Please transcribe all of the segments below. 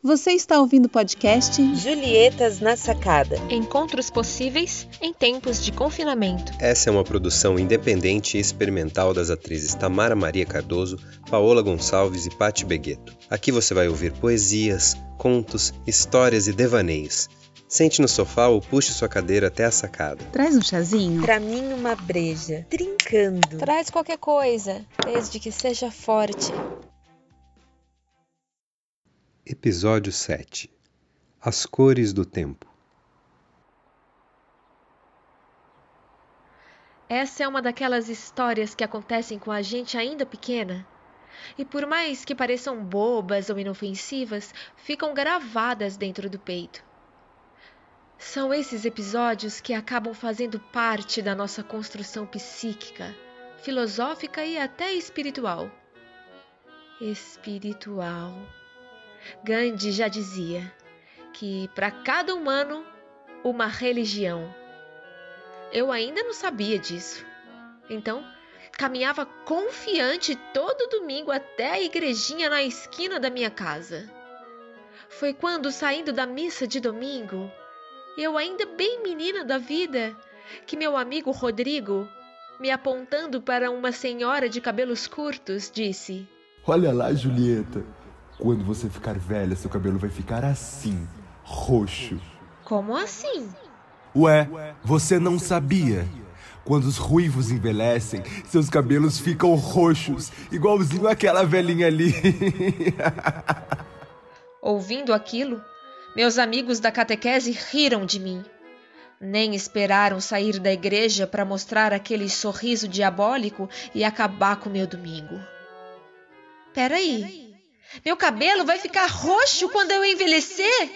Você está ouvindo o podcast Julietas na Sacada. Encontros possíveis em tempos de confinamento. Essa é uma produção independente e experimental das atrizes Tamara Maria Cardoso, Paola Gonçalves e Patti Begueto. Aqui você vai ouvir poesias, contos, histórias e devaneios. Sente no sofá ou puxe sua cadeira até a sacada. Traz um chazinho. Pra mim, uma breja. Trincando. Traz qualquer coisa, desde que seja forte. Episódio 7 As cores do tempo. Essa é uma daquelas histórias que acontecem com a gente ainda pequena. E por mais que pareçam bobas ou inofensivas, ficam gravadas dentro do peito. São esses episódios que acabam fazendo parte da nossa construção psíquica, filosófica e até espiritual. Espiritual. Gandhi já dizia que para cada humano, uma religião. Eu ainda não sabia disso. Então, caminhava confiante todo domingo até a igrejinha na esquina da minha casa. Foi quando, saindo da missa de domingo, eu ainda bem menina da vida, que meu amigo Rodrigo, me apontando para uma senhora de cabelos curtos, disse: Olha lá, Julieta. Quando você ficar velha, seu cabelo vai ficar assim, roxo. Como assim? Ué, você não sabia? Quando os ruivos envelhecem, seus cabelos ficam roxos, igualzinho aquela velhinha ali. Ouvindo aquilo, meus amigos da catequese riram de mim. Nem esperaram sair da igreja para mostrar aquele sorriso diabólico e acabar com meu domingo. Peraí, meu cabelo vai ficar roxo quando eu envelhecer?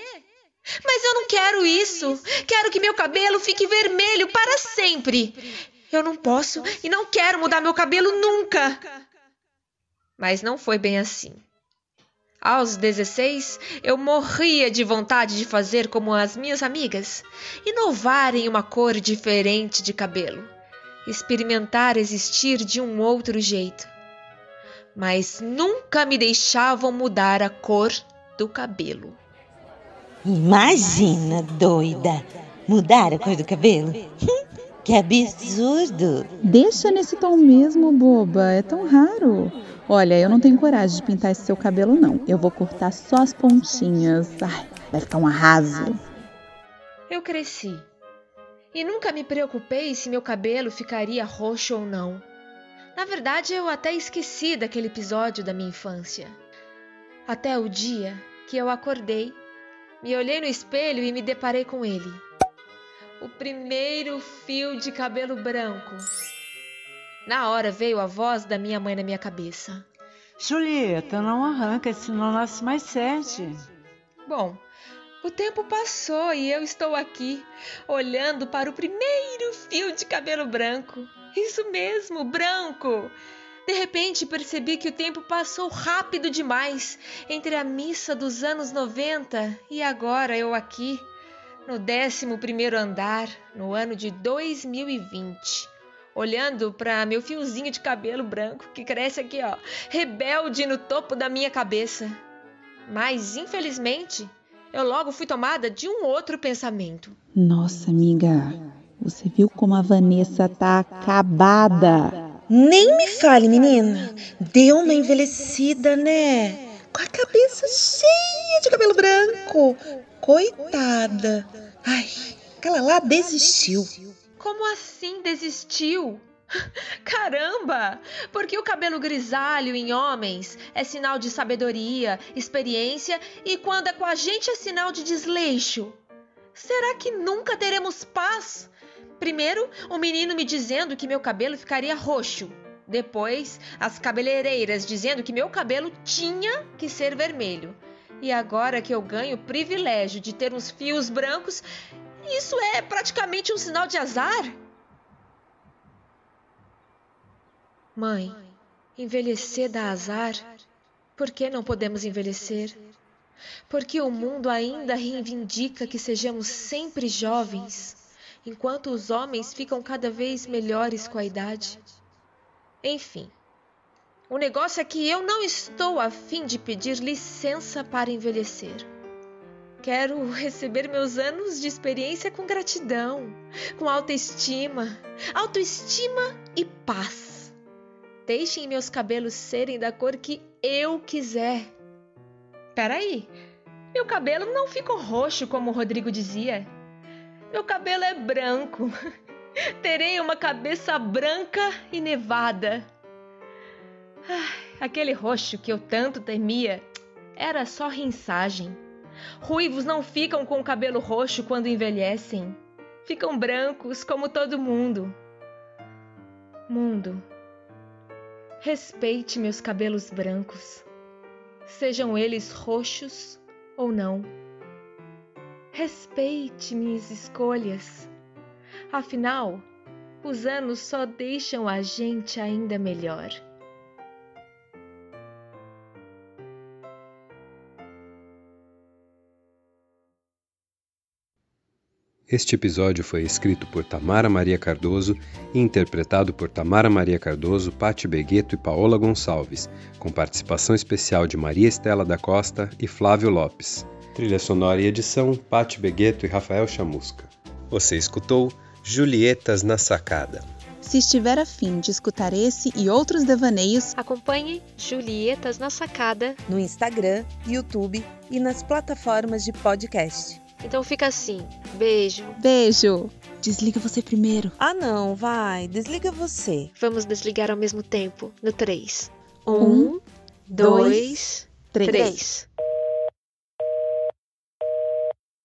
Mas eu não quero isso. Quero que meu cabelo fique vermelho para sempre. Eu não posso e não quero mudar meu cabelo nunca. Mas não foi bem assim. Aos 16, eu morria de vontade de fazer como as minhas amigas, inovar em uma cor diferente de cabelo, experimentar existir de um outro jeito. Mas nunca me deixavam mudar a cor do cabelo. Imagina, doida. Mudar a cor do cabelo? que absurdo. Deixa nesse tom mesmo, boba. É tão raro. Olha, eu não tenho coragem de pintar esse seu cabelo, não. Eu vou cortar só as pontinhas. Ai, vai ficar um arraso. Eu cresci e nunca me preocupei se meu cabelo ficaria roxo ou não. Na verdade, eu até esqueci daquele episódio da minha infância. Até o dia que eu acordei, me olhei no espelho e me deparei com ele. O primeiro fio de cabelo branco. Na hora veio a voz da minha mãe na minha cabeça. Julieta, não arranca, senão nasce mais sete. Bom, o tempo passou e eu estou aqui, olhando para o primeiro fio de cabelo branco. Isso mesmo, branco! De repente percebi que o tempo passou rápido demais entre a missa dos anos 90 e agora eu aqui, no 11 primeiro andar, no ano de 2020 olhando para meu fiozinho de cabelo branco que cresce aqui, ó, rebelde no topo da minha cabeça. Mas, infelizmente, eu logo fui tomada de um outro pensamento. Nossa, amiga, você viu como a Vanessa tá acabada? Nem me fale, menina. Deu uma envelhecida, né? Com a cabeça cheia de cabelo branco. Coitada. Ai, aquela lá desistiu. Como assim desistiu? Caramba! Porque o cabelo grisalho em homens é sinal de sabedoria, experiência e quando é com a gente é sinal de desleixo. Será que nunca teremos paz? Primeiro, o menino me dizendo que meu cabelo ficaria roxo. Depois, as cabeleireiras dizendo que meu cabelo tinha que ser vermelho. E agora que eu ganho o privilégio de ter uns fios brancos, isso é praticamente um sinal de azar? Mãe, envelhecer dá azar? Por que não podemos envelhecer? Porque o mundo ainda reivindica que sejamos sempre jovens, enquanto os homens ficam cada vez melhores com a idade. Enfim, O negócio é que eu não estou a fim de pedir licença para envelhecer. Quero receber meus anos de experiência com gratidão, com autoestima, autoestima e paz. Deixem meus cabelos serem da cor que eu quiser. Peraí, meu cabelo não ficou roxo como o Rodrigo dizia. Meu cabelo é branco. Terei uma cabeça branca e nevada. aquele roxo que eu tanto temia era só rinsagem. Ruivos não ficam com o cabelo roxo quando envelhecem. Ficam brancos como todo mundo. Mundo, respeite meus cabelos brancos, sejam eles roxos ou não. Respeite minhas escolhas. Afinal, os anos só deixam a gente ainda melhor. Este episódio foi escrito por Tamara Maria Cardoso e interpretado por Tamara Maria Cardoso, Pati Begueto e Paola Gonçalves, com participação especial de Maria Estela da Costa e Flávio Lopes. Trilha sonora e edição, Pati Begueto e Rafael Chamusca. Você escutou Julietas na Sacada. Se estiver afim de escutar esse e outros devaneios, acompanhe Julietas na Sacada no Instagram, YouTube e nas plataformas de podcast. Então fica assim. Beijo. Beijo. Desliga você primeiro. Ah, não, vai. Desliga você. Vamos desligar ao mesmo tempo. No 3. Um, dois, três. três.